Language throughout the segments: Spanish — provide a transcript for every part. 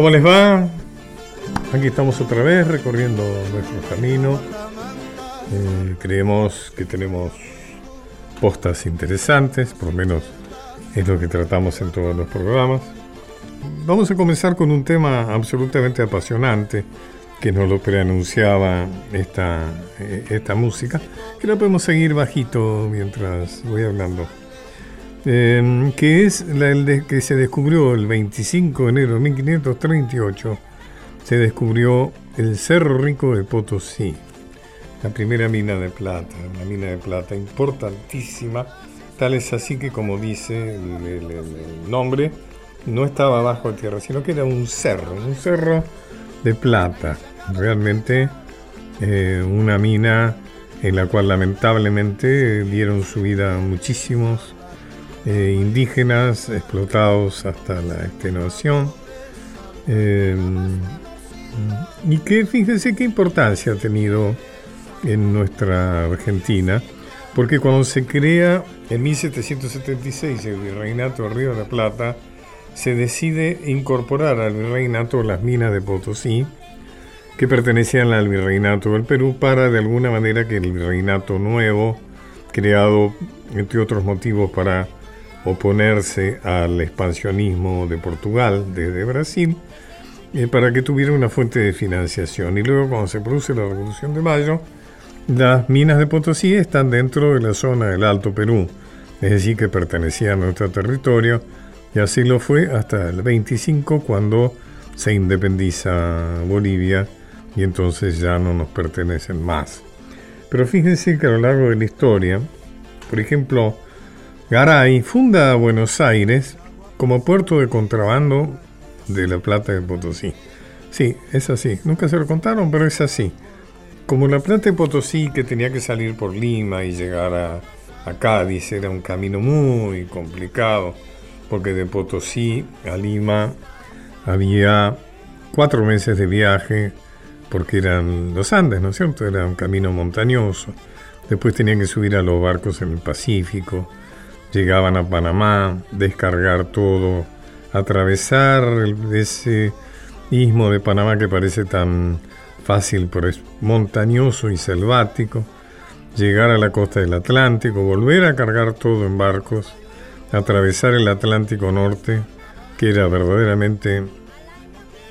¿Cómo les va? Aquí estamos otra vez recorriendo nuestro camino. Eh, creemos que tenemos postas interesantes, por lo menos es lo que tratamos en todos los programas. Vamos a comenzar con un tema absolutamente apasionante que nos lo preanunciaba esta, eh, esta música, que la podemos seguir bajito mientras voy hablando. Em, que es la, el que se descubrió el 25 de enero de 1538, se descubrió el Cerro Rico de Potosí, la primera mina de plata, una mina de plata importantísima, tal es así que como dice el, nombre, no estaba bajo tierra, sino que era un cerro, un cerro de plata, realmente eh, una mina en la cual lamentablemente dieron su vida muchísimos eh, indígenas explotados hasta la extenuación. Eh, y que fíjense qué importancia ha tenido en nuestra Argentina, porque cuando se crea en 1776 el Virreinato del Río de la Plata, se decide incorporar al Virreinato las minas de Potosí, que pertenecían al Virreinato del Perú, para de alguna manera que el Virreinato nuevo, creado entre otros motivos para oponerse al expansionismo de Portugal desde Brasil eh, para que tuviera una fuente de financiación. Y luego cuando se produce la Revolución de Mayo, las minas de Potosí están dentro de la zona del Alto Perú, es decir, que pertenecían a nuestro territorio, y así lo fue hasta el 25 cuando se independiza Bolivia y entonces ya no nos pertenecen más. Pero fíjense que a lo largo de la historia, por ejemplo, Garay funda Buenos Aires como puerto de contrabando de la plata de Potosí. Sí, es así. Nunca se lo contaron, pero es así. Como la plata de Potosí que tenía que salir por Lima y llegar a, a Cádiz era un camino muy complicado, porque de Potosí a Lima había cuatro meses de viaje, porque eran los Andes, ¿no es cierto? Era un camino montañoso. Después tenían que subir a los barcos en el Pacífico llegaban a Panamá, descargar todo, atravesar ese istmo de Panamá que parece tan fácil, pero es montañoso y selvático, llegar a la costa del Atlántico, volver a cargar todo en barcos, atravesar el Atlántico Norte, que era verdaderamente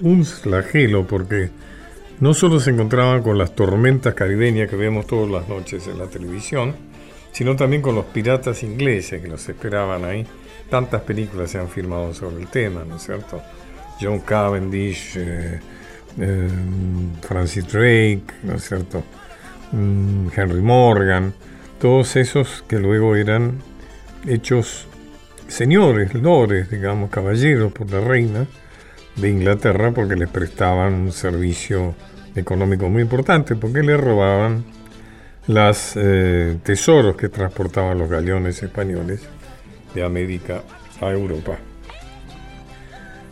un flagelo porque no solo se encontraban con las tormentas caribeñas que vemos todas las noches en la televisión, sino también con los piratas ingleses que los esperaban ahí. Tantas películas se han filmado sobre el tema, ¿no es cierto? John Cavendish, eh, eh, Francis Drake, ¿no es cierto? Mm, Henry Morgan, todos esos que luego eran hechos señores, lores, digamos, caballeros por la reina de Inglaterra porque les prestaban un servicio económico muy importante, porque le robaban los eh, tesoros que transportaban los galeones españoles de América a Europa.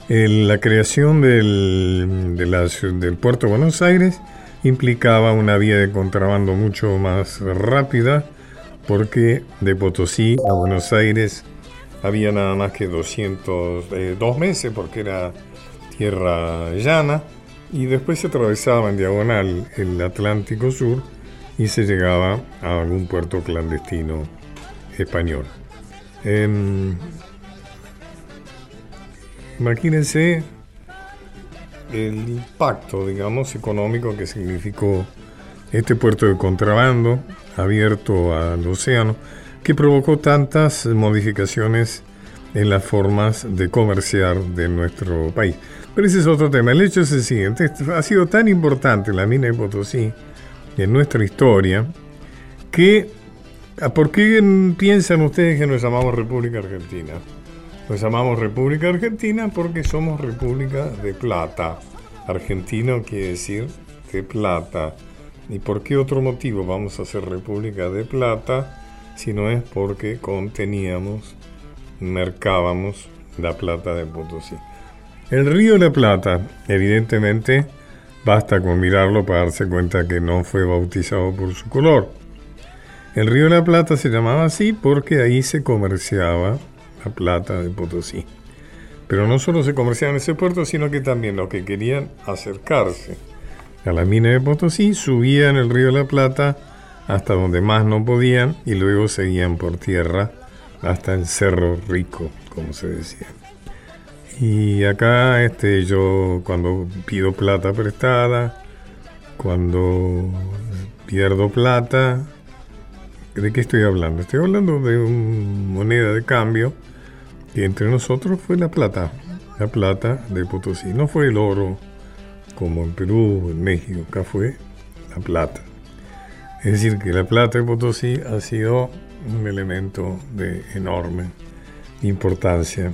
la creación del, puerto de Buenos Aires implicaba una vía de contrabando mucho más rápida porque de Potosí a Buenos Aires había nada más que 200, eh, dos meses porque era tierra llana y después se atravesaba en diagonal el Atlántico Sur y se llegaba a algún puerto clandestino español. Em, imagínense el impacto, digamos, económico que significó este puerto de contrabando abierto al océano, que provocó tantas modificaciones en las formas de comerciar de nuestro país. Pero ese es otro tema. El hecho es el siguiente, ha sido tan importante la mina de Potosí, en nuestra historia, que ah, ¿por qué piensan ustedes que nos llamamos República Argentina? Nos llamamos República Argentina porque somos República de Plata. Argentino quiere decir de plata. ¿Y por qué otro motivo vamos a ser República de Plata si no es porque conteníamos, mercábamos la plata de Potosí? El río de la Plata, evidentemente, Basta con mirarlo para darse cuenta que no fue bautizado por su color. El río de la Plata se llamaba así porque ahí se comerciaba la plata de Potosí. Pero no solo se comerciaba en ese puerto, sino que también los que querían acercarse a la mina de Potosí subían el río de la Plata hasta donde más no podían y luego seguían por tierra hasta el Cerro Rico, como se decía. Y acá este, yo cuando pido plata prestada, cuando pierdo plata, ¿de qué estoy hablando? Estoy hablando de una moneda de cambio y entre nosotros fue la plata, la plata de Potosí. No fue el oro como en Perú, en México, acá fue la plata. Es decir, que la plata de Potosí ha sido un elemento de enorme importancia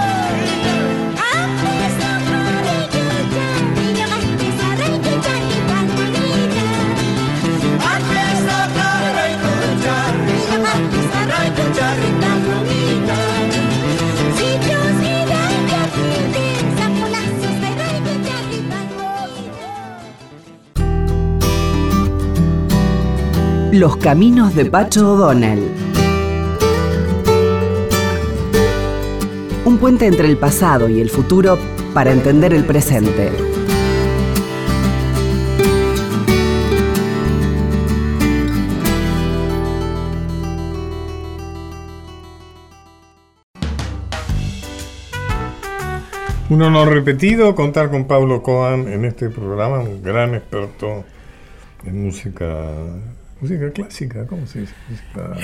caminos de Pacho O'Donnell. Un puente entre el pasado y el futuro para entender el presente. Un honor repetido contar con Pablo Coan en este programa, un gran experto en música Música clásica, ¿cómo se dice?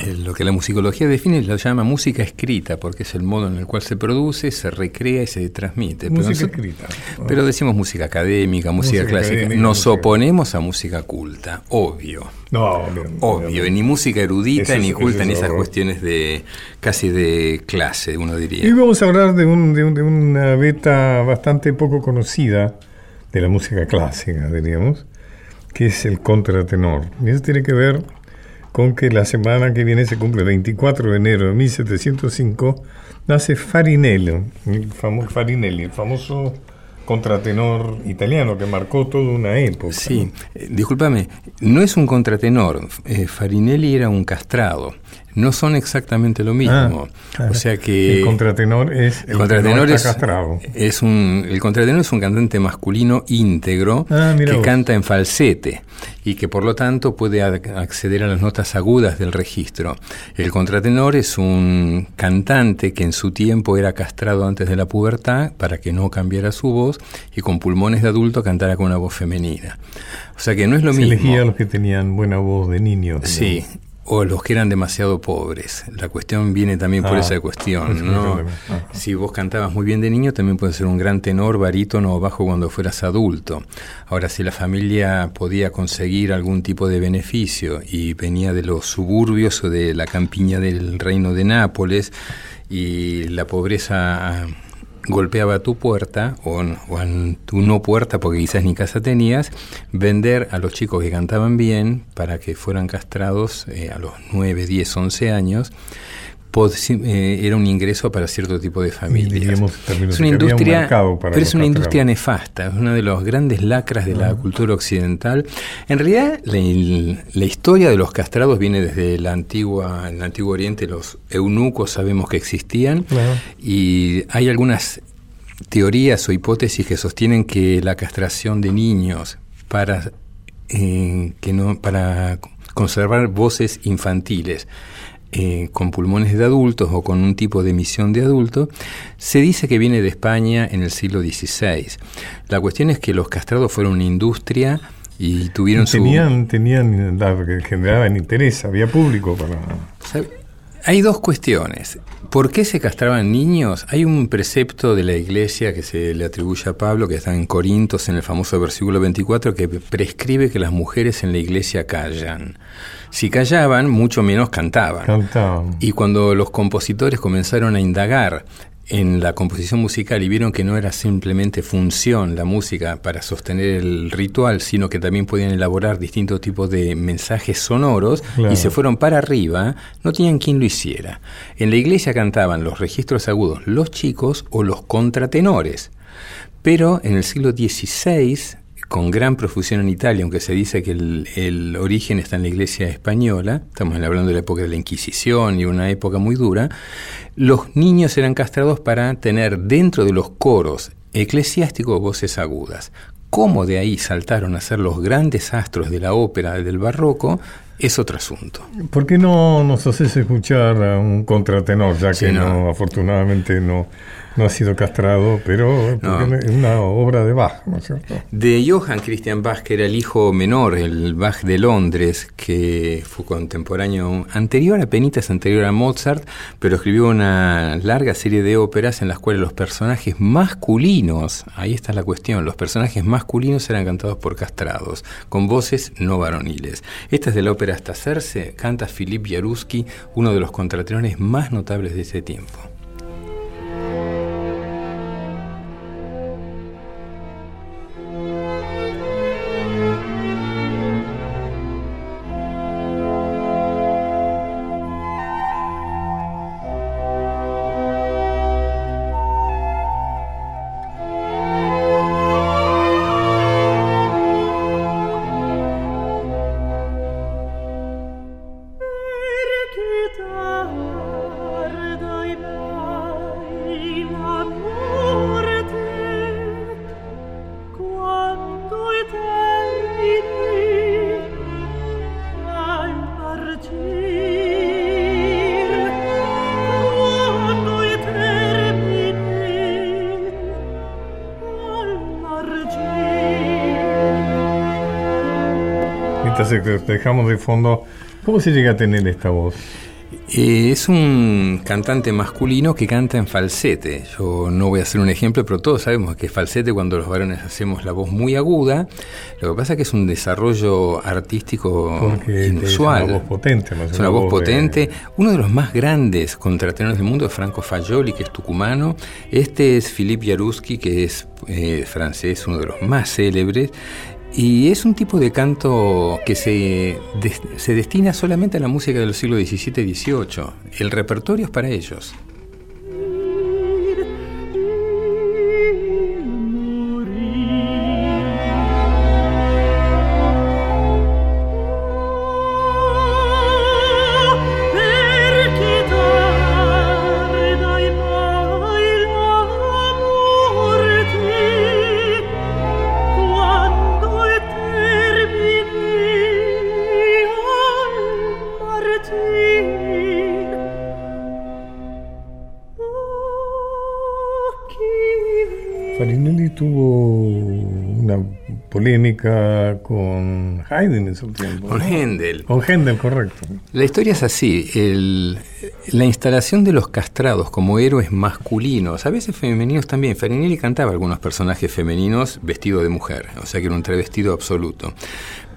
Eh, lo que la musicología define lo llama música escrita, porque es el modo en el cual se produce, se recrea y se transmite. Música escrita. Pero decimos música académica, música, clásica. Nos oponemos a música culta, obvio. No, obvio. Ni música erudita ni culta, ni esas cuestiones de casi de clase, uno diría. Y vamos a hablar de, un, de, de una beta bastante poco conocida de la música clásica, diríamos que es el contratenor. Y eso tiene que ver con que la semana que viene se cumple 24 de enero de 1705, nace Farinelli, el famoso, Farinelli, el famoso contratenor italiano que marcó toda una época. Sí, eh, discúlpame, no es un contratenor, eh, Farinelli era un castrado no son exactamente lo mismo. Ah, o sea que el contratenor es el, contratenor es, es, un el contratenor es un cantante masculino íntegro ah, que canta en falsete y que por lo tanto puede acceder a las notas agudas del registro. El contratenor es un cantante que en su tiempo era castrado antes de la pubertad para que no cambiara su voz y con pulmones de adulto cantara con una voz femenina. O sea que no es lo mismo. Se elegía a los que tenían buena voz de niño. Sí, o los que eran demasiado pobres. La cuestión viene también por ah, esa cuestión, ¿no? Si vos cantabas muy bien de niño, también puedes ser un gran tenor, barítono o bajo cuando fueras adulto. Ahora, si la familia podía conseguir algún tipo de beneficio y venía de los suburbios o de la campiña del reino de Nápoles y la pobreza golpeaba tu puerta o, en tu no puerta porque quizás ni casa tenías, vender a los chicos que cantaban bien para que fueran castrados eh, a los 9, 10, 11 años. Eh, era un ingreso para cierto tipo de familias. Es una industria, pero es una industria nefasta, es una de los grandes lacras de la cultura occidental. En realidad, la, historia de los castrados viene desde la antigua, el antiguo Oriente, los eunucos sabemos que existían, y hay algunas teorías o hipótesis que sostienen que la castración de niños para eh, que no para conservar voces infantiles eh, con pulmones de adultos o con un tipo de emisión de adulto, se dice que viene de España en el siglo XVI. La cuestión es que los castrados fueron una industria y tuvieron tenían, su... Tenían, generaban interés, había público para... Hay dos cuestiones. ¿Por qué se castraban niños? Hay un precepto de la iglesia que se le atribuye a Pablo, que está en Corintios, en el famoso versículo 24, que prescribe que las mujeres en la iglesia callan. Si callaban, mucho menos cantaban. Cantaban. Y cuando los compositores comenzaron a indagar en la composición musical y vieron que no era simplemente función la música para sostener el ritual, sino que también podían elaborar distintos tipos de mensajes sonoros y se fueron para arriba, no tenían quien lo hiciera. En la iglesia cantaban los registros agudos los chicos o los contratenores. Pero en el siglo XVI con gran profusión en Italia, aunque se dice que el, origen está en la iglesia española, estamos hablando de la época de la Inquisición y una época muy dura, los niños eran castrados para tener dentro de los coros eclesiásticos voces agudas. Cómo de ahí saltaron a ser los grandes astros de la ópera del barroco es otro asunto. ¿Por qué no nos haces escuchar a un contratenor, ya que no, afortunadamente no, no ha sido castrado, pero es una obra de Bach, ¿no es cierto? De Johann Christian Bach, que era el hijo menor, el Bach de Londres, que fue contemporáneo anterior a Penitas, anterior a Mozart, pero escribió una larga serie de óperas en las cuales los personajes masculinos, ahí está la cuestión, los personajes masculinos eran cantados por castrados, con voces no varoniles. Esta es de la ópera Hasta Hacerse, canta Philip Jaruski, uno de los contratenores más notables de ese tiempo. Dejamos de fondo. ¿Cómo se llega a tener esta voz? Eh, es un cantante masculino que canta en falsete. Yo no voy a hacer un ejemplo, pero todos sabemos que falsete cuando los varones hacemos la voz muy aguda. Lo que pasa es que es un desarrollo artístico inusual. Es una voz potente. es una, voz, potente. Uno de los más grandes contratenores del mundo es Franco Fagioli, que es tucumano. Este es Philippe Jaruski, que es eh, francés, uno de los más célebres. Y es un tipo de canto que se, se destina solamente a la música del siglo XVII y XVIII. El repertorio es para ellos. Con Haydn en su tiempo. Con Händel. Con Händel, correcto. La historia es así. la instalación de los castrados como héroes masculinos, a veces femeninos también. Farinelli cantaba algunos personajes femeninos vestidos de mujer, o sea que era un travestido absoluto.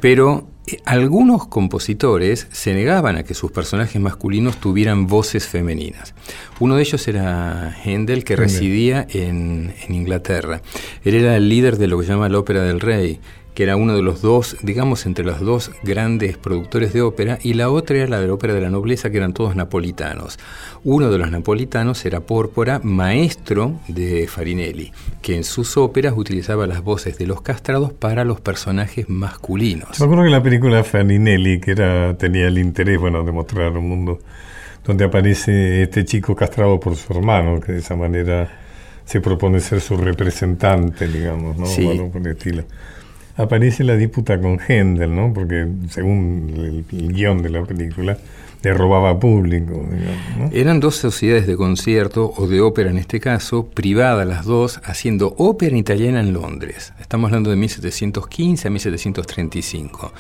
Pero eh, algunos compositores se negaban a que sus personajes masculinos tuvieran voces femeninas. Uno de ellos era Händel, que residía en, en, Inglaterra. Él era el líder de lo que se llama la Ópera del Rey, que era uno de los dos, digamos, entre los dos grandes productores de ópera, y la otra era la de la ópera de la nobleza, que eran todos napolitanos. Uno de los napolitanos era Pórpora, maestro de Farinelli, que en sus óperas utilizaba las voces de los castrados para los personajes masculinos. Me acuerdo que la película Farinelli, que era, tenía el interés, bueno, de mostrar un mundo donde aparece este chico castrado por su hermano, que de esa manera se propone ser su representante, digamos, ¿no? Sí. por el estilo aparece la disputa con Händel, ¿no? Porque según el, guion de la película, le robaba público. Eran dos sociedades de concierto, o de ópera en este caso, privadas las dos, haciendo ópera italiana en Londres. Estamos hablando de 1715 a 1735.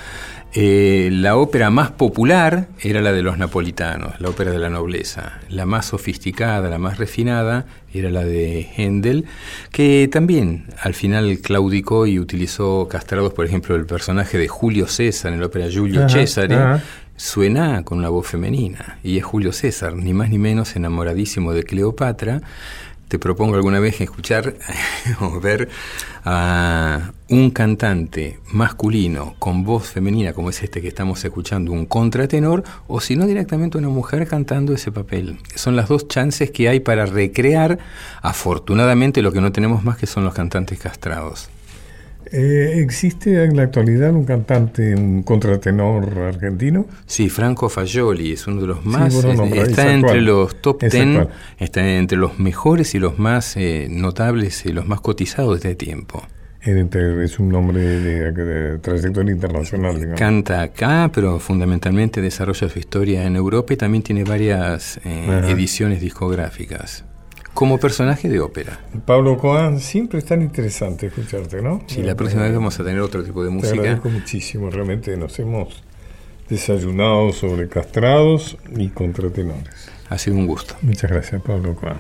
Eh, la ópera más popular era la de los napolitanos, la ópera de la nobleza. La más sofisticada, la más refinada, era la de Händel, que también al final claudicó y utilizó castrados, por ejemplo, el personaje de Julio César en la ópera Julio César suena con una voz femenina y es Julio César, ni más ni menos enamoradísimo de Cleopatra. Te propongo alguna vez escuchar o ver a un cantante masculino con voz femenina como es este que estamos escuchando, un contratenor, o si no directamente una mujer cantando ese papel. Son las dos chances que hay para recrear, afortunadamente, lo que no tenemos más que son los cantantes castrados. Eh, ¿Existe en la actualidad un cantante, un contratenor argentino? Sí, Franco Fagioli es uno de los más. está entre los top ten, está entre los mejores y los más eh, notables y los más cotizados de este tiempo. Es un nombre de, trayectoria internacional. Canta acá, pero fundamentalmente desarrolla su historia en Europa y también tiene varias eh, ediciones discográficas como personaje de ópera. Pablo Coan, siempre es tan interesante escucharte, ¿no? Sí, la próxima vez vamos a tener otro tipo de música. Te agradezco muchísimo, realmente nos hemos desayunado sobre castrados y contratenores. Ha sido un gusto. Muchas gracias, Pablo Coan.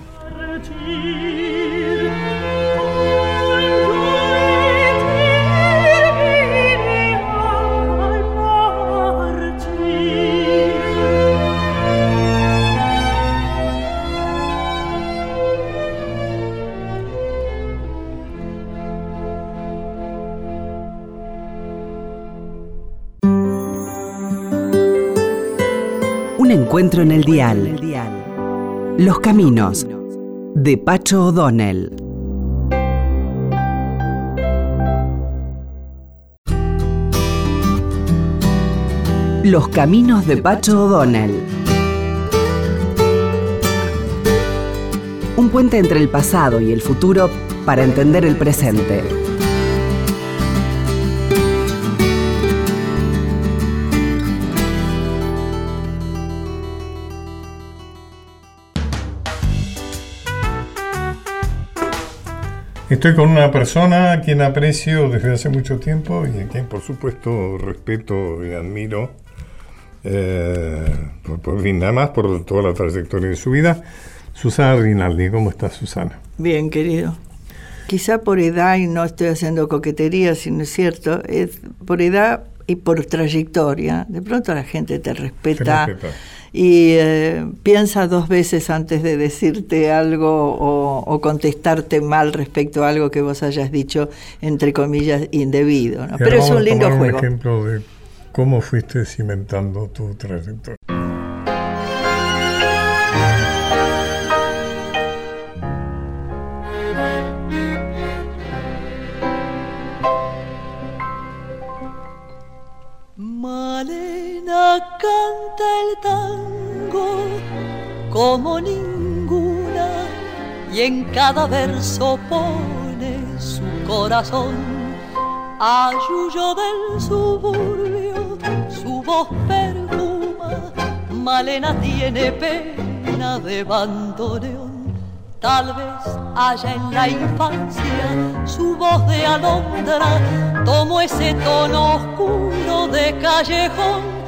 Encuentro en el dial. Los caminos de Pacho O'Donnell. Los caminos de Pacho O'Donnell. Un puente entre el pasado y el futuro para entender el presente. Estoy con una persona a quien aprecio desde hace mucho tiempo y a quien por supuesto respeto y admiro, eh, por, nada más por toda la trayectoria de su vida. Susana Rinaldi, ¿cómo estás Susana? Bien, querido. Quizá por edad, y no estoy haciendo coquetería, sino es cierto, es por edad y por trayectoria. De pronto la gente te respeta y eh, piensa dos veces antes de decirte algo o, contestarte mal respecto a algo que vos hayas dicho, entre comillas, indebido. Pero es un lindo juego. Un ejemplo de cómo fuiste cimentando tu trayectoria. Canta el tango como ninguna y en cada verso pone su corazón. Ayuyo del suburbio, su voz perfuma, Malena tiene pena de bandoneón. Tal vez haya en la infancia su voz de alondra, tomó ese tono oscuro de callejón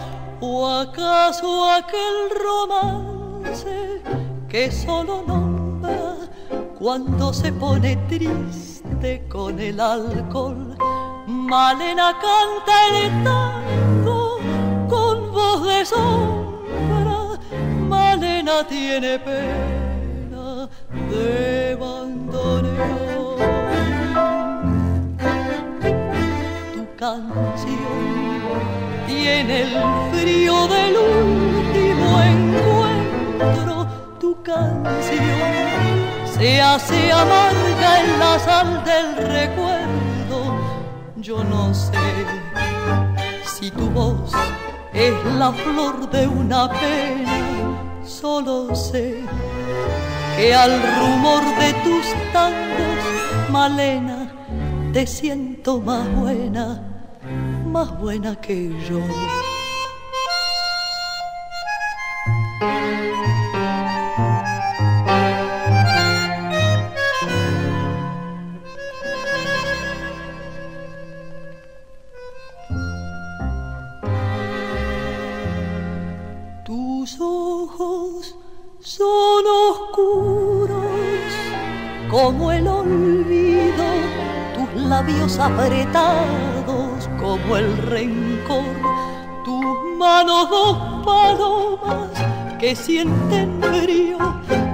¿O acaso aquel romance que solo nombra cuando se pone triste con el alcohol? Malena canta el tango con voz de sombra, Malena tiene pena de bandoneón. Tu canción tiene el frío del último encuentro, tu canción se hace amarga en la sal del recuerdo. Yo no sé si tu voz es la flor de una pena, solo sé que al rumor de tus tangos, Malena, te siento más buena más buena que yo. Que sienten frío,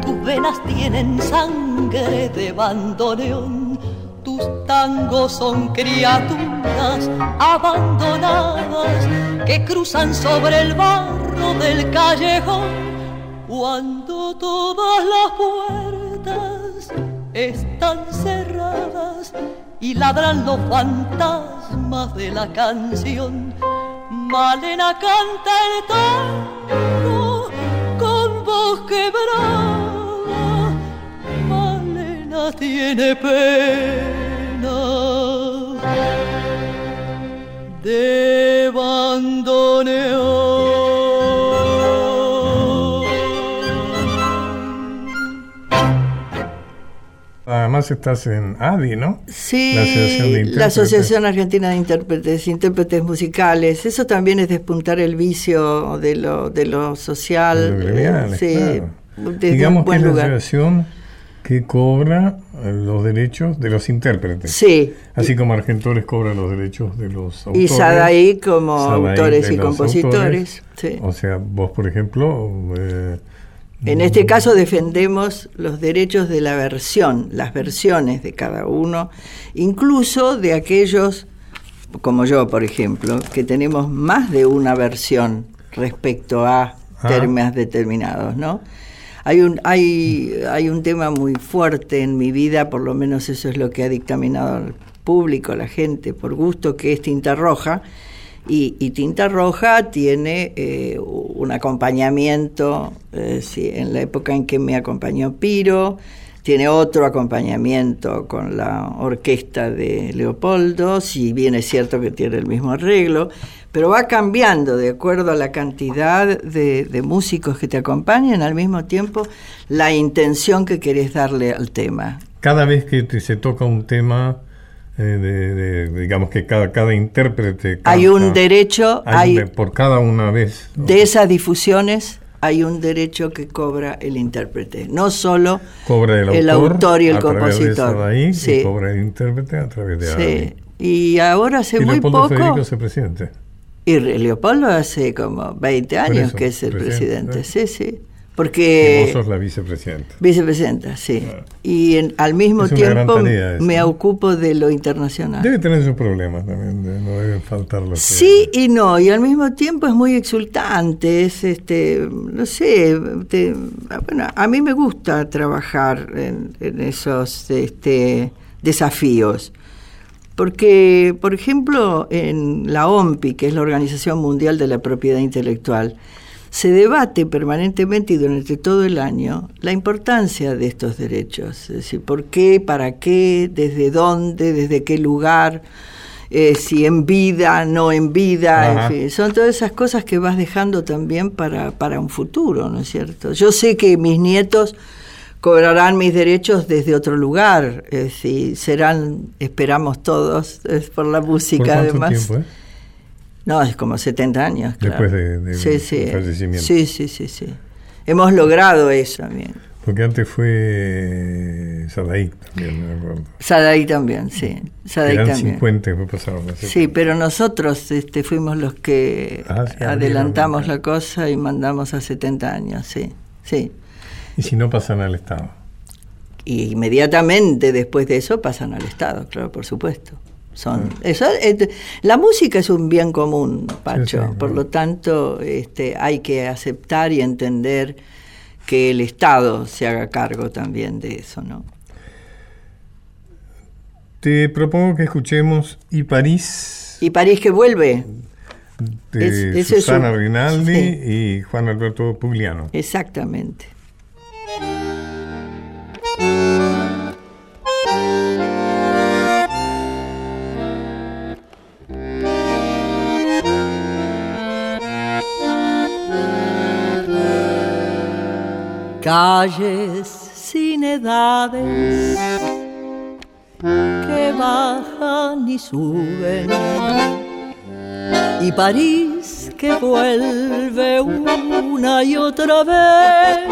tus venas tienen sangre de bandoneón, tus tangos son criaturas abandonadas que cruzan sobre el barro del callejón cuando todas las puertas están cerradas y ladran los fantasmas de la canción. Malena canta el tango quebrada. Malena tiene pena de bandoneón. Además estás en ADI, ¿no? Sí, la Asociación, Argentina de Intérpretes, Intérpretes Musicales. Eso también es despuntar el vicio de lo, de lo social. De sí, Digamos que es la asociación que cobra eh, los derechos de los intérpretes. Sí. Así como Argentores cobra los derechos de los autores. Y Sadaí como autores y compositores. Sí. O sea, vos, por ejemplo... Eh, en este caso defendemos los derechos de la versión, las versiones de cada uno, incluso de aquellos, como yo, por ejemplo, que tenemos más de una versión respecto a ah. términos determinados, ¿no? Hay un, hay, hay un tema muy fuerte en mi vida, por lo menos eso es lo que ha dictaminado el público, la gente, por gusto, que es tinta roja, y, Tinta Roja tiene eh, un acompañamiento, eh, en la época en que me acompañó Piro, tiene otro acompañamiento con la orquesta de Leopoldo, si bien es cierto que tiene el mismo arreglo, pero va cambiando de acuerdo a la cantidad de, de músicos que te acompañan, al mismo tiempo la intención que querés darle al tema. Cada vez que se toca un tema eh, de, digamos que cada, cada intérprete... hay un derecho... Hay, por cada una vez. De esas difusiones hay un derecho que cobra el intérprete, no solo cobra el, autor, y el compositor. Ahí, sí. cobra el intérprete a través de sí. Y ahora hace muy poco... Presidente. Y Leopoldo hace como 20 años que es el presidente. Sí, sí. Porque vos sos la vicepresidenta. Vicepresidenta, sí. Ah. Y al mismo tiempo me ocupo de lo internacional. Debe tener sus problemas también, no deben faltar los Sí y no, y al mismo tiempo es muy exultante, es este, no sé, bueno, a mí me gusta trabajar en, en esos este, desafíos. Porque, por ejemplo, en la OMPI, que es la Organización Mundial de la Propiedad Intelectual, se debate permanentemente y durante todo el año la importancia de estos derechos, es decir, por qué, para qué, desde dónde, desde qué lugar, eh, si en vida, no en vida, son todas esas cosas que vas dejando también para, para un futuro, ¿no es cierto? Yo sé que mis nietos cobrarán mis derechos desde otro lugar, es serán, esperamos todos, es por la música además. Tiempo, eh? No, es como 70 años. Después de, sí, sí. fallecimiento. Sí, sí, sí, sí. Hemos logrado eso también. Porque antes fue Sadaí también, me acuerdo. Sadaí también, sí. Sadaí Eran también. 50 que pasaron. Sí, pero nosotros este, fuimos los que ah, adelantamos la cosa y mandamos a 70 años, sí. sí. ¿Y si no pasan al Estado? Y inmediatamente después de eso pasan al Estado, claro, por supuesto. Son, eso, la música es un bien común, Pacho, por lo tanto este, hay que aceptar y entender que el Estado se haga cargo también de eso, ¿no? Te propongo que escuchemos Y París. Y París que vuelve. De Susana Rinaldi y Juan Alberto Pugliano. Exactamente. Calles sin edades que bajan y suben. Y París que vuelve una y otra vez.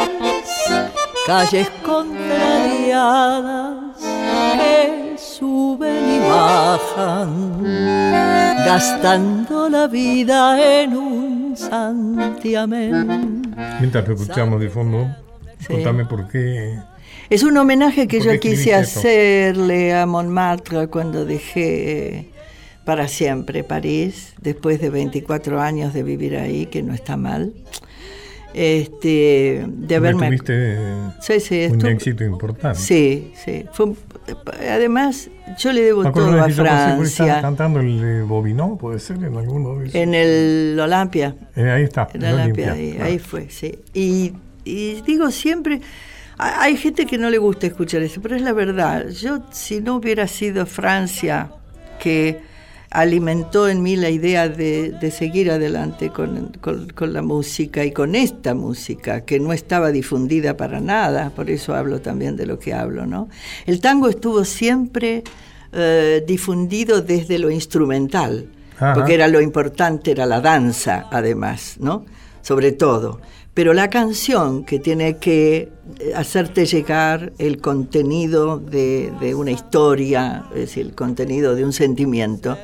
Calles contrariadas que suben y bajan gastando la vida en un Santiamén. Mientras escuchamos de fondo, contame por qué. Es un homenaje que yo quise hacerle a Montmartre cuando dejé para siempre París, después de 24 años de vivir ahí, que no está mal este, de haberme... Tuviste sí, un éxito importante. Sí, sí. además, yo le debo todo a Francia. cantando el de Bobino, puede ser, en esos. En el Olampia. Eh, ahí está. En el Olampia, ahí, fue, sí. Y, y digo siempre, hay gente que no le gusta escuchar eso, pero es la verdad. Yo, si no hubiera sido Francia, que alimentó en mí la idea de, seguir adelante con, la música y con esta música que no estaba difundida para nada, por eso hablo también de lo que hablo, ¿no? El tango estuvo siempre eh, difundido desde lo instrumental, porque era lo importante, era la danza además, ¿no? Sobre todo. Pero la canción que tiene que eh, hacerte llegar el contenido de, una historia, es decir, el contenido de un sentimiento,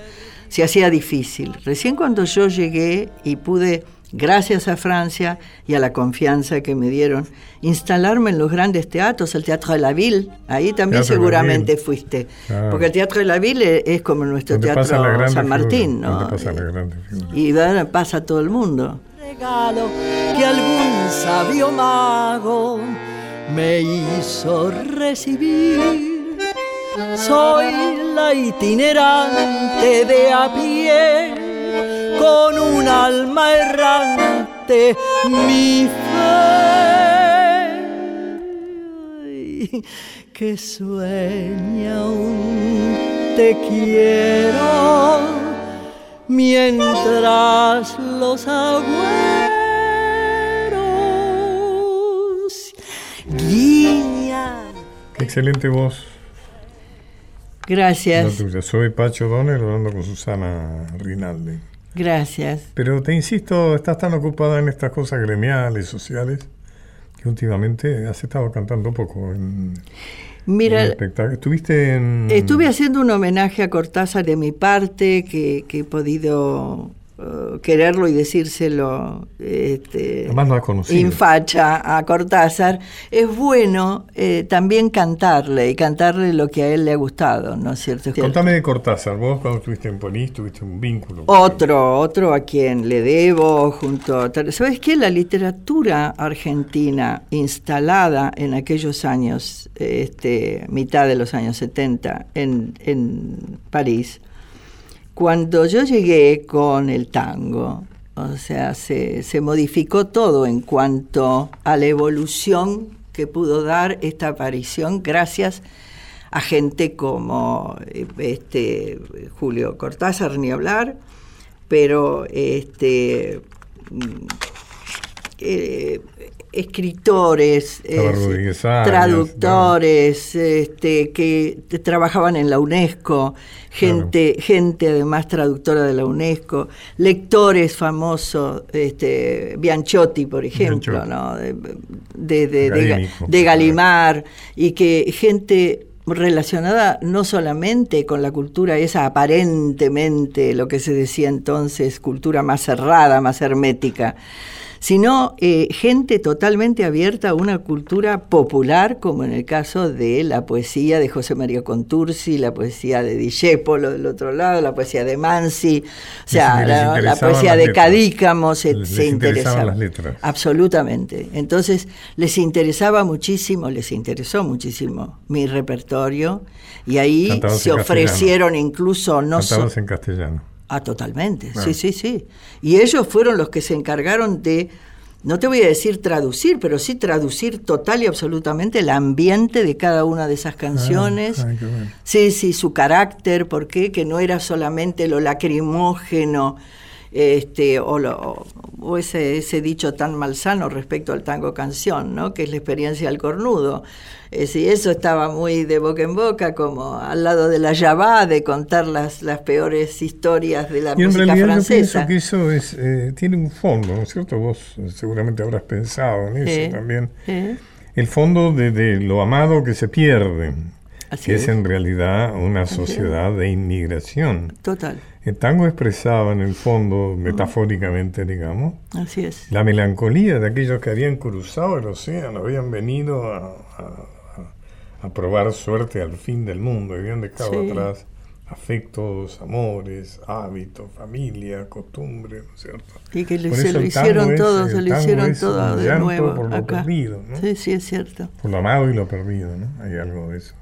se hacía difícil. Recién cuando yo llegué y pude, gracias a Francia y a la confianza que me dieron, instalarme en los grandes teatros, el Teatro de la Ville, ahí también seguramente fuiste, porque el Teatro de la Ville es, como nuestro Teatro San Martín, ¿no? y pasa todo el mundo regalo que algún sabio mago me hizo recibir. Soy la itinerante de a pie, con un alma errante, mi fe, que sueña un te quiero mientras los agüeros guiñan. Qué excelente voz. Gracias. Soy Pacho Donner hablando con Susana Rinaldi. Gracias. Pero te insisto, estás tan ocupada en estas cosas gremiales, sociales, que últimamente has estado cantando poco en... Mira, estuviste en... Estuve haciendo un homenaje a Cortázar de mi parte, que, que he podido eh, quererlo y decírselo este, infacha a Cortázar, es bueno eh, también cantarle y cantarle lo que a él le ha gustado, ¿no es cierto? Contame de Cortázar, vos cuando estuviste en París tuviste un vínculo. Otro, otro a quien le debo junto a... ¿Sabes qué? La literatura argentina instalada en aquellos años, este, mitad de los años 70 en, en París, cuando yo llegué con el tango, o sea, se, modificó todo en cuanto a la evolución que pudo dar esta aparición gracias a gente como este Julio Cortázar ni hablar, pero este mm, eh, escritores, traductores, este, que trabajaban en la UNESCO, gente, gente además traductora de la UNESCO, lectores famosos, este, Bianchotti, por ejemplo, ¿no? de, de, Galimar, y que gente relacionada no solamente con la cultura esa aparentemente, lo que se decía entonces, cultura más cerrada, más hermética, sino eh, gente totalmente abierta a una cultura popular, como en el caso de la poesía de José María Contursi, la poesía de Discepolo del otro lado, la poesía de Mansi, o sea, la, poesía de Cadícamo, se, se interesaba. Las letras. Absolutamente. Entonces, les interesaba muchísimo, les interesó muchísimo mi repertorio, y ahí se ofrecieron incluso no Cantabas en castellano Ah, totalmente, sí, sí, sí. Y ellos fueron los que se encargaron de, no te voy a decir traducir, pero sí traducir total y absolutamente el ambiente de cada una de esas canciones. Sí, sí, su carácter, ¿por qué? Que no era solamente lo lacrimógeno este, o, lo, o ese, ese, dicho tan malsano respecto al tango canción, ¿no? que es la experiencia del cornudo. Eh, eso estaba muy de boca en boca, como al lado de la Yabá, de contar las, las peores historias de la música en realidad francesa. Yo pienso que eso es, eh, tiene un fondo, ¿no es cierto? Vos seguramente habrás pensado en eso también. El fondo de, de, lo amado que se pierde que es. en realidad una sociedad de inmigración. Total. El tango expresaba en el fondo, metafóricamente, digamos, Así es. la melancolía de aquellos que habían cruzado el océano, habían venido a, a, probar suerte al fin del mundo, habían dejado atrás afectos, amores, hábitos, familia, costumbres, ¿no es cierto? Y que se lo hicieron todo, se lo hicieron todo de nuevo por lo perdido, ¿no? Sí, sí, es cierto. Por lo amado y lo perdido, ¿no? Hay algo de eso.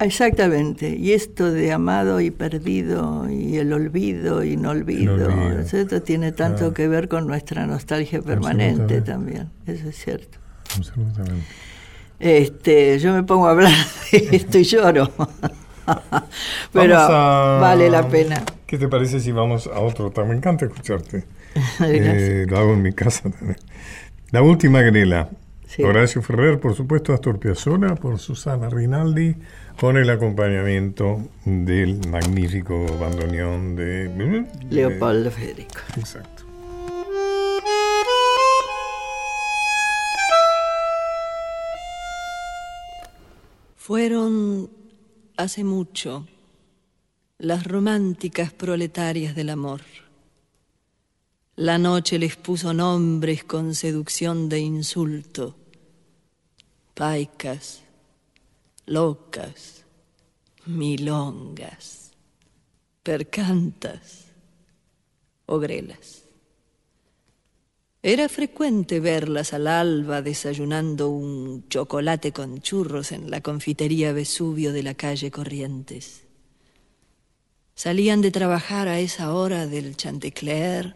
Exactamente, y esto de amado y perdido y el olvido y no olvido, olvido. tiene tanto que ver con nuestra nostalgia permanente también, eso es cierto. Absolutamente. Este, yo me pongo a hablar de esto y lloro. Pero vale la pena. ¿Qué te parece si vamos a otro? Me encanta escucharte. eh, lo hago en mi casa también. La última grela. Horacio Ferrer, por supuesto, Astor Piazzolla, por Susana Rinaldi, con el acompañamiento del magnífico bandoneón de... Leopoldo Federico. Exacto. Fueron hace mucho las románticas proletarias del amor. La noche les puso nombres con seducción de insulto. Paicas, locas, milongas, percantas, ogrelas. Era frecuente verlas al alba desayunando un chocolate con churros en la confitería Vesubio de la calle Corrientes. Salían de trabajar a esa hora del Chantecler,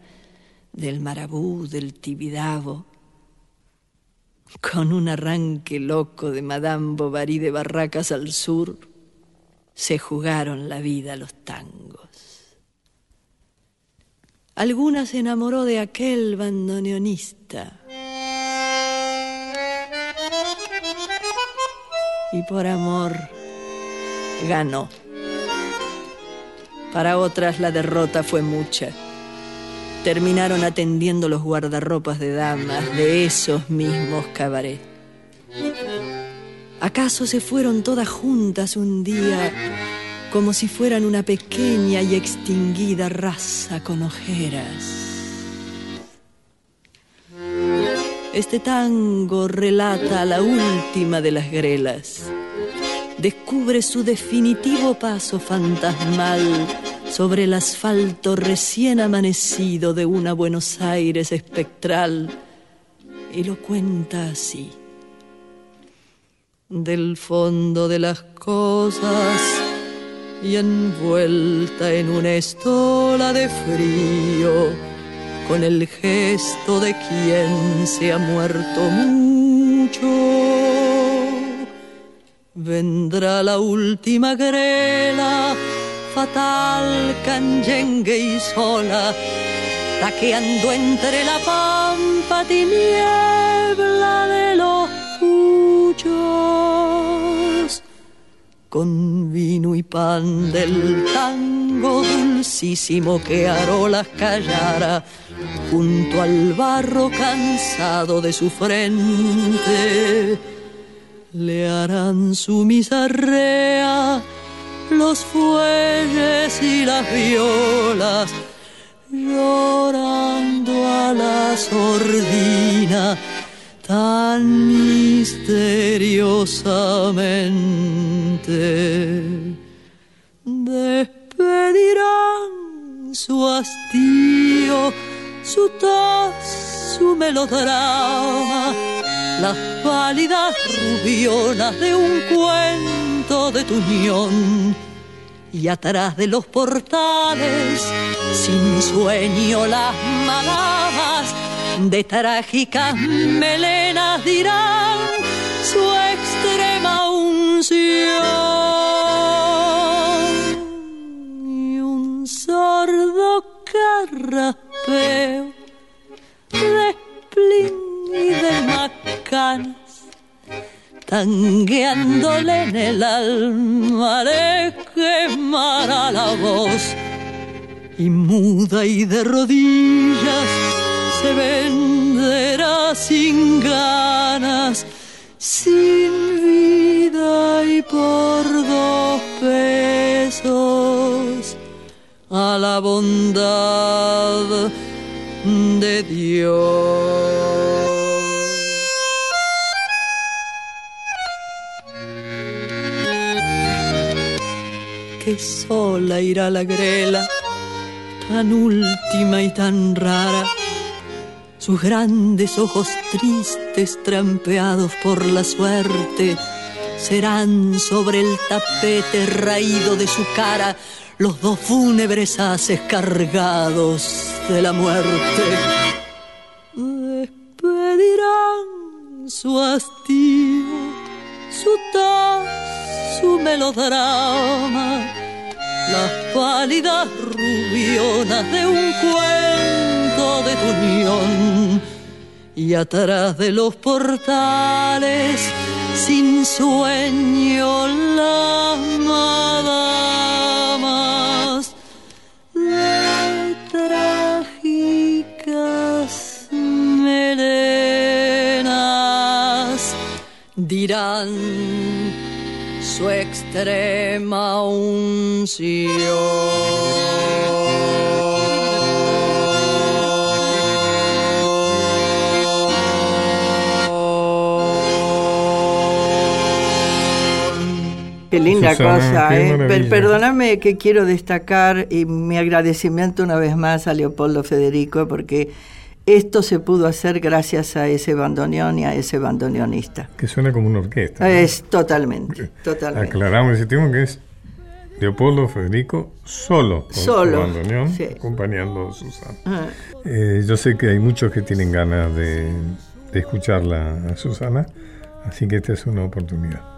del Marabú, del Tibidabo, con un arranque loco de Madame Bovary de Barracas al sur, se jugaron la vida los tangos. Alguna se enamoró de aquel bandoneonista. Y por amor ganó. Para otras la derrota fue mucha. Terminaron atendiendo los guardarropas de damas de esos mismos cabarets. ¿Acaso se fueron todas juntas un día como si fueran una pequeña y extinguida raza con ojeras. Este tango relata la última de las grelas. Descubre su definitivo paso fantasmal sobre el asfalto recién amanecido de una Buenos Aires espectral y lo cuenta así. Del fondo de las cosas y envuelta en una estola de frío, con el gesto de quien se ha muerto mucho. Vendrá la última grela, fatal, canyengue y sola, taqueando entre la pampa tiniebla de los puchos con vino y pan del tango dulcísimo que Arolas callara junto al barro cansado de su frente. Le harán su misarrea los fuelles y las violas llorando a la sordina tan misteriosamente. Despedirán su hastío, su tos, su melodrama, las pálidas rubionas de un cuento de tuñón. Y atrás de los portales, sin sueño las madamas de trágicas melenas dirán su extrema unción y un sordo carrapeo de splin y de macanas tangueándole en el alma le quemará la voz. Y muda y de rodillas se venderá sin ganas, sin vida y por dos pesos a la bondad de Dios. Que sola irá la grela, tan última y tan rara. Sus grandes ojos tristes, trampeados por la suerte, serán sobre el tapete raído de su cara los dos fúnebres haces cargados de la muerte. Despedirán su hastío, su tos, su melodrama, las pálidas rubionas de un cuento de tu unión. Y atrás de los portales, sin sueño, la madamas de trágicas melenas dirán su extrema unción. Qué linda cosa, ¿eh? perdóname que quiero destacar y mi agradecimiento una vez más a Leopoldo Federico porque esto se pudo hacer gracias a ese bandoneón y a ese bandoneonista. Que suena como una orquesta. Es totalmente, totalmente. Aclaramos, decimos que es Leopoldo Federico solo con solo, su bandoneón acompañando a Susana. Eh, yo sé que hay muchos que tienen ganas de, de escucharla a Susana, así que esta es una oportunidad.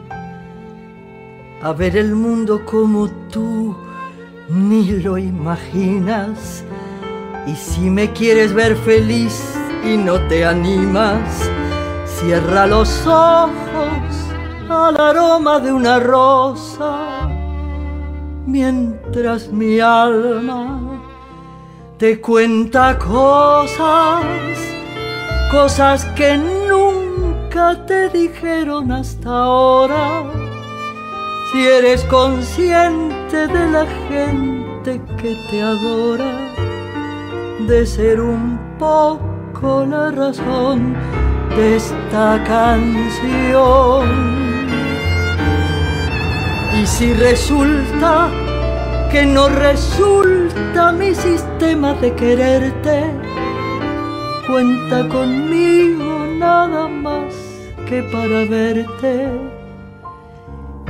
a ver el mundo como tú ni lo imaginas. Y si me quieres ver feliz y no te animas, cierra los ojos al aroma de una rosa, mientras mi alma te cuenta cosas, cosas que nunca te dijeron hasta ahora si eres consciente de la gente que te adora, de ser un poco la razón de esta canción. Y si resulta que no resulta mi sistema de quererte, cuenta conmigo nada más que para verte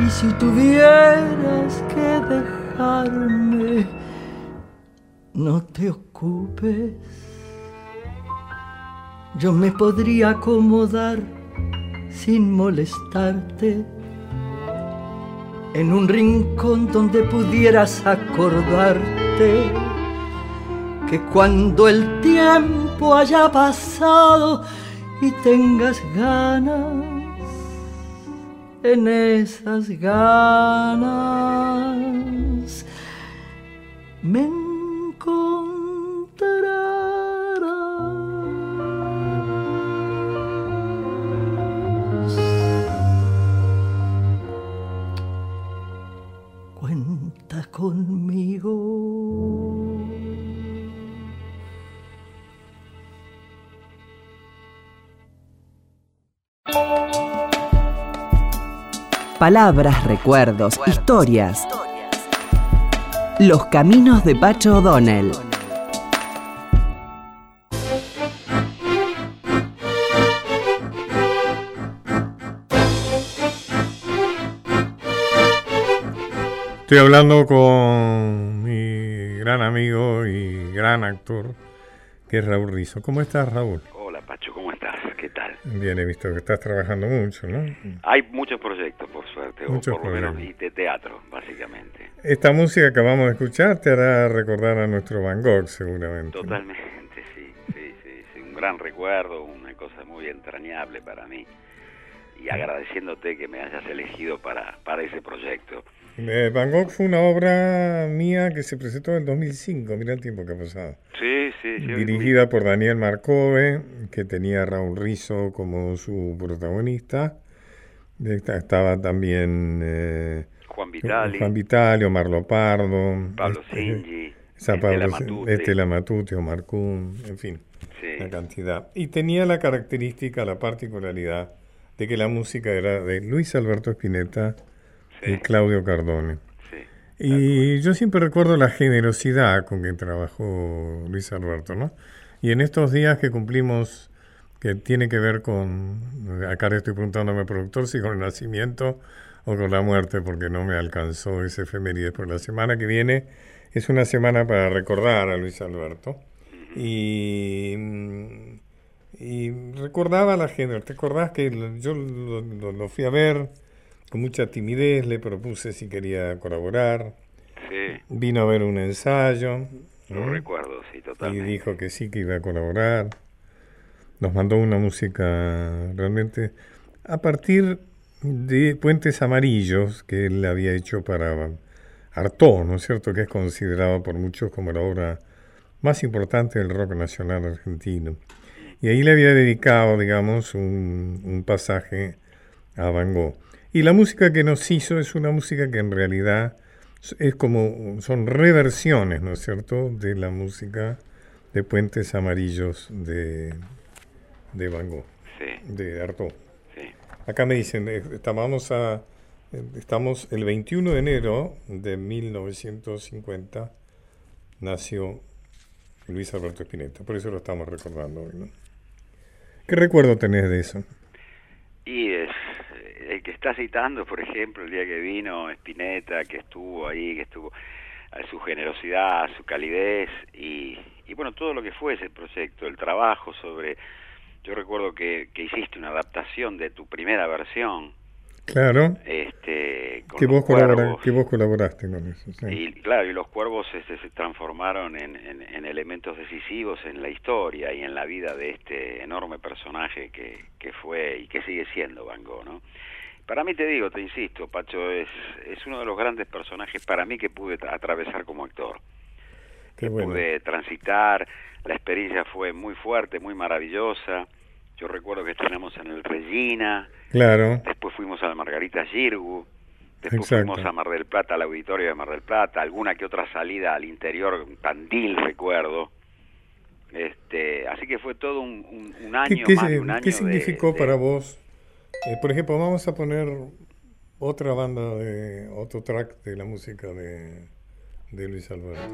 y si tuvieras que dejarme, no te ocupes. Yo me podría acomodar sin molestarte en un rincón donde pudieras acordarte que cuando el tiempo haya pasado y tengas ganas en esas ganas me encontrarás. Cuenta conmigo. Palabras, recuerdos, historias. Los caminos de Pacho O'Donnell. Estoy hablando con mi gran amigo y gran actor, que es Raúl Rizo. ¿Cómo estás, Raúl? Hola, Pacho, ¿cómo estás? ¿Qué tal? Bien, he visto que estás trabajando mucho, ¿no? Hay muchos proyectos, por suerte, muchos o por lo menos de teatro, básicamente. Esta música que vamos a escuchar te hará recordar a nuestro Van Gogh, seguramente. Totalmente, sí, sí, sí, sí, un gran recuerdo, una cosa muy entrañable para mí. Y agradeciéndote que me hayas elegido para, para ese proyecto. Eh, Van Gogh fue una obra mía que se presentó en 2005, mira el tiempo que ha pasado. Sí, sí, sí. Dirigida por Daniel Marcove, que tenía a Raúl Rizzo como su protagonista. Estaba también eh, Juan Vitali, Juan Vitali, Omar Lopardo, Pablo este, Singi, Estela Matute, Estela Matute, Omar Kuhn, en fin, la cantidad. Y tenía la característica, la particularidad de que la música era de Luis Alberto Spinetta, y Claudio Cardone. Y yo siempre recuerdo la generosidad con que trabajó Luis Alberto, ¿no? Y en estos días que cumplimos, que tiene que ver con, acá le estoy preguntándome productor, si con el nacimiento o con la muerte, porque no me alcanzó ese efeméride, por la semana que viene es una semana para recordar a Luis Alberto. Y, recordaba la generosidad, ¿te acordás que yo lo fui a ver? Con mucha timidez le propuse si quería colaborar. Sí. Vino a ver un ensayo. Lo recuerdo, sí, totalmente. Y dijo que sí, que iba a colaborar. Nos mandó una música realmente a partir de Puentes Amarillos que él había hecho para Artaud, ¿no es cierto? Que es considerado por muchos como la obra más importante del rock nacional argentino. Y ahí le había dedicado, digamos, un, un pasaje a Van Gogh. Y la música que nos hizo es una música que en realidad es como, son reversiones, ¿no es cierto?, de la música de Puentes Amarillos de, de Van Gogh, de Artaud. Acá me dicen, eh, estamos, a, eh, estamos el 21 de enero de 1950, nació Luis Alberto Spinetta, por eso lo estamos recordando hoy, ¿no? ¿Qué recuerdo tenés de eso? Y está citando, por ejemplo, el día que vino Spinetta, que estuvo ahí, que estuvo a su generosidad, su calidez y, y bueno, todo lo que fue ese proyecto, el trabajo sobre... Yo recuerdo que, que hiciste una adaptación de tu primera versión. Claro. Este, que, vos que vos colaboraste con eso. Y claro, y los cuervos este, se transformaron en, en, elementos decisivos en la historia y en la vida de este enorme personaje que, que fue y que sigue siendo Van Gogh, ¿no? Para mí te digo, te insisto, Pacho, es, es uno de los grandes personajes para mí que pude atravesar como actor. que pude transitar, la experiencia fue muy fuerte, muy maravillosa. Yo recuerdo que estrenamos en el Regina, claro. después fuimos a la Margarita Girgu, después fuimos a Mar del Plata, al auditorio de Mar del Plata, alguna que otra salida al interior, Tandil recuerdo. Este, así que fue todo un, un, año ¿Qué, más un año ¿Qué significó para vos eh, por ejemplo, vamos a poner otra banda de otro track de la música de, de Luis Alberto.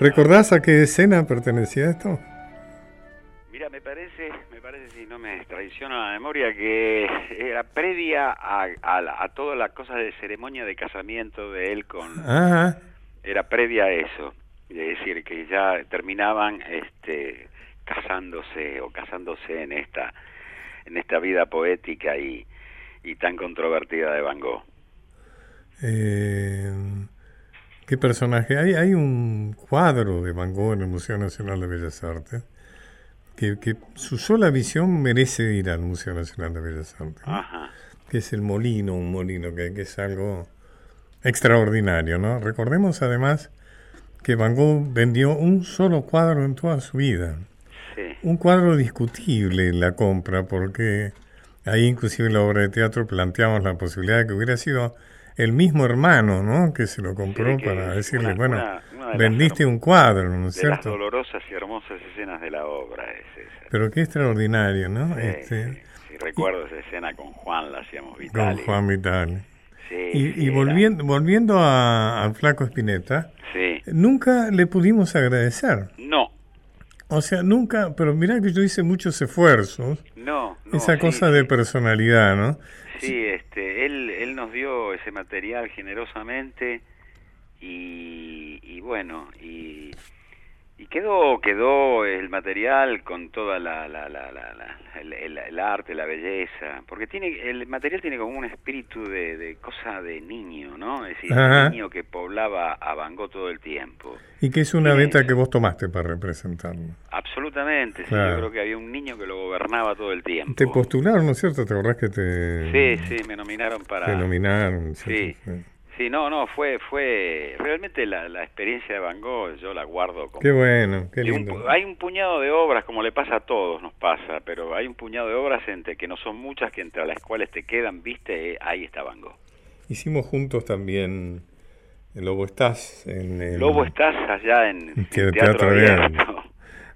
¿Recordás a qué escena pertenecía esto? Mira, me parece, me parece, si no me traiciona la memoria, que era previa a, a, todas las cosas de ceremonia de casamiento de él con... Era previa a eso. Es decir, que ya terminaban este, casándose o casándose en esta, en esta vida poética y, y tan controvertida de Van Gogh. Eh, ¿Qué personaje? Hay, hay un cuadro de Van Gogh en el Museo Nacional de Bellas Artes que, que su sola visión merece ir al Museo Nacional de Bellas Artes. Que es el molino, un molino que, que, es algo extraordinario, ¿no? Recordemos además que Van Gogh vendió un solo cuadro en toda su vida. Un cuadro discutible en la compra porque ahí inclusive en la obra de teatro planteamos la posibilidad de que hubiera sido el mismo hermano, ¿no? Que se lo compró para decirle, bueno, vendiste un cuadro, ¿no es cierto? Las dolorosas y hermosas escenas de la obra es esa. Pero qué extraordinario, ¿no? este, recuerdo esa escena con Juan, la hacíamos Vitali. Con Juan Vitali. y, y volviendo, volviendo a, flaco Espineta, nunca le pudimos agradecer. No. O sea, nunca, pero mira que yo hice muchos esfuerzos. No, Esa cosa de personalidad, ¿no? Sí, este, él nos dio ese material generosamente y, y bueno, y y quedó quedó el material con toda la, la, la, el, arte la belleza porque tiene el material tiene como un espíritu de, de cosa de niño no es decir un niño que poblaba a Van Gogh todo el tiempo. Y que es una beta que vos tomaste para representarlo. Absolutamente sí, yo creo que había un niño que lo gobernaba todo el tiempo. Te postularon no es cierto te acordás que te sí sí me nominaron para te nominaron sí. Sí, no, no, fue, fue realmente la, la, experiencia de Van Gogh, yo la guardo como... Qué bueno, qué lindo. hay un puñado de obras, como le pasa a todos, nos pasa, pero hay un puñado de obras entre que no son muchas, que entre las cuales te quedan, viste, ahí está Van Gogh. Hicimos juntos también Lobo Estás. En el, Lobo Estás allá en, Teatro, Abierto.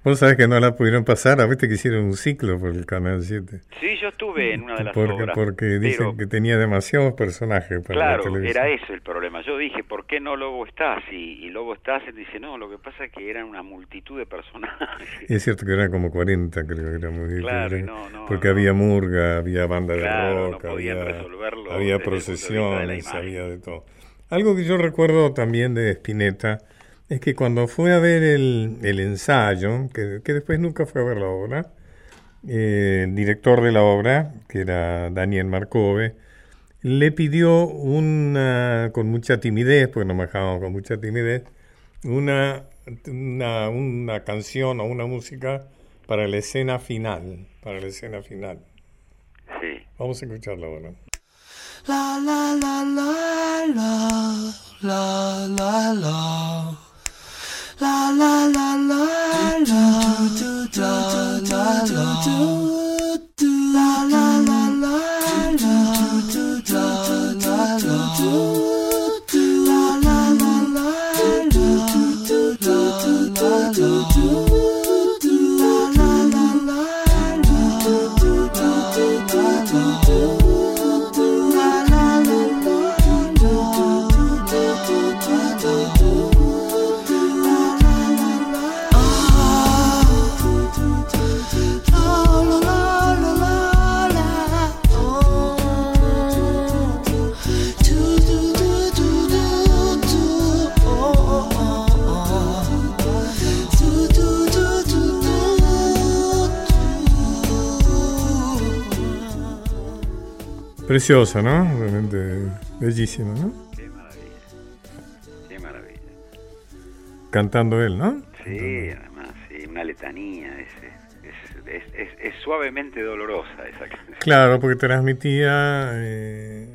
Vos sabés que no la pudieron pasar, a viste que hicieron un ciclo por el Canal 7. Sí, yo estuve en una de las porque, obras. Porque dicen que tenía demasiados personajes para claro, la televisión. era eso el problema. Yo dije, ¿por qué no Lobo Estás? Y, y Lobo Estás dice, no, lo que pasa es que eran una multitud de personajes. es cierto que eran como 40, creo que era muy claro, no, no, Porque había murga, había banda de rock, había, había procesiones, había de todo. Algo que yo recuerdo también de Spinetta es que cuando fue a ver el, el ensayo, que, que, después nunca fue a ver la obra, eh, el director de la obra, que era Daniel Marcove, le pidió una, con mucha timidez, porque nos manejábamos con mucha timidez, una, una, una canción o una música para la escena final, para la escena final. Sí. Vamos a escucharla ahora. La la la la la la la la la la la la la do do do Preciosa, ¿no? Realmente bellísima, ¿no? Qué maravilla. Qué maravilla. Cantando él, ¿no? Sí, además, sí, una letanía. Es, es, es, es, suavemente dolorosa esa canción. Claro, porque transmitía eh,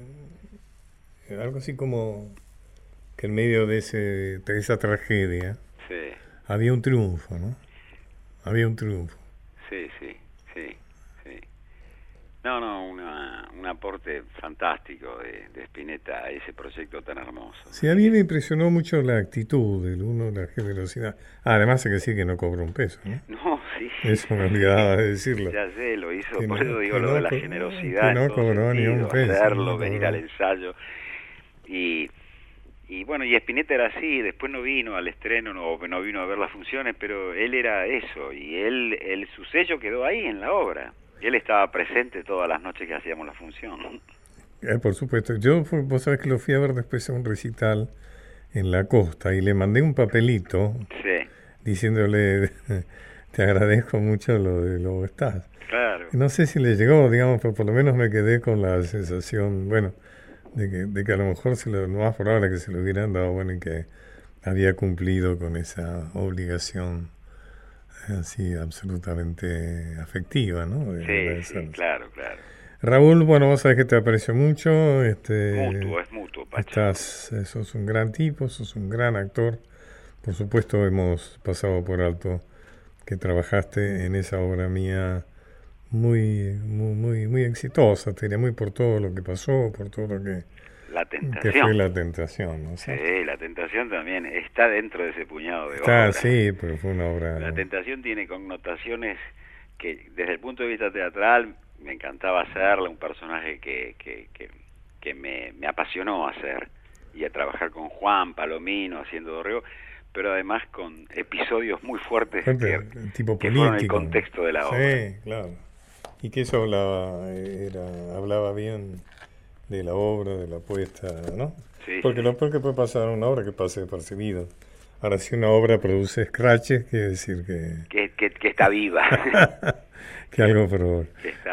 algo así como que en medio de, ese, de esa tragedia sí. había un triunfo, ¿no? Había un triunfo. Sí, sí, sí, sí. No, no, una, un aporte fantástico de, de, Spinetta a ese proyecto tan hermoso. Sí, a mí me impresionó mucho la actitud del uno, la generosidad. Ah, además hay que decir que no cobró un peso, ¿no? No, sí. Eso me olvidaba de decirlo. Ya sé, lo hizo, por eso digo lo de la generosidad. Que no cobró ni un peso. Hacerlo, venir al ensayo. Y, y bueno, y Spinetta era así, después no vino al estreno, no, no vino a ver las funciones, pero él era eso, y él, el, su sello quedó ahí en la obra. Y él estaba presente todas las noches que hacíamos la función. Eh, por supuesto. Yo, vos sabés que lo fui a ver después a un recital en la costa y le mandé un papelito sí. diciéndole, te agradezco mucho lo de lo que estás. Claro. No sé si le llegó, digamos, pero por lo menos me quedé con la sensación, bueno, de que, de que a lo mejor se lo, más probable que se lo hubieran dado, bueno, y que había cumplido con esa obligación así absolutamente afectiva, ¿no? sí, sí, claro, claro. Raúl, bueno, vos sabés que te aprecio mucho. Este, mutuo, es mutuo, Pacho. Estás, eh, sos un gran tipo, sos un gran actor. Por supuesto, hemos pasado por alto que trabajaste en esa obra mía muy, muy, muy, muy exitosa, te diría, muy por todo lo que pasó, por todo lo que La tentación. Que fue la tentación, ¿no? Sí, la tentación también está dentro de ese puñado de está, sí, pero fue una obra... La tentación tiene connotaciones que desde el punto de vista teatral me encantaba hacerla, un personaje que, que, que, me, me, apasionó hacer y a trabajar con Juan Palomino haciendo Dorrego, pero además con episodios muy fuertes que, tipo político. el contexto de la obra. Sí, claro. Y que eso hablaba, era, hablaba bien de la obra, de la apuesta, ¿no? Sí, Porque lo peor que puede pasar una obra que pase percibido. Ahora, si una obra produce scratches, quiere decir que... Que, está viva. que algo por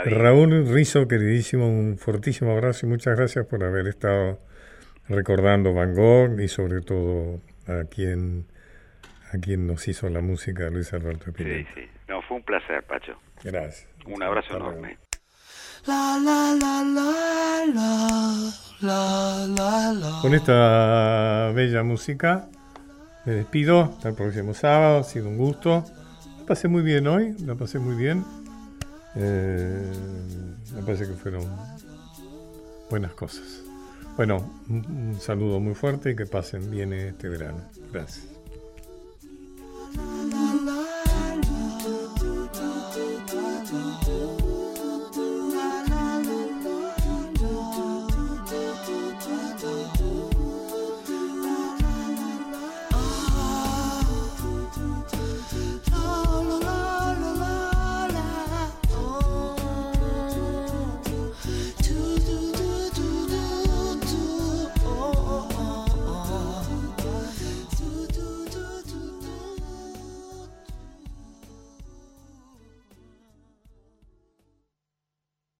Raúl Rizo, queridísimo, un fortísimo abrazo y muchas gracias por haber estado recordando Van Gogh y sobre todo a quien, a quien nos hizo la música, Luis Alberto Spinetta. Sí, sí. No, fue un placer, Pacho. Gracias. Un abrazo enorme. Con esta bella música me despido. Hasta el próximo sábado. Ha sido un gusto. La pasé muy bien hoy. La pasé muy bien. Eh, me parece que fueron buenas cosas. Bueno, un saludo muy fuerte y que pasen bien este verano. Gracias.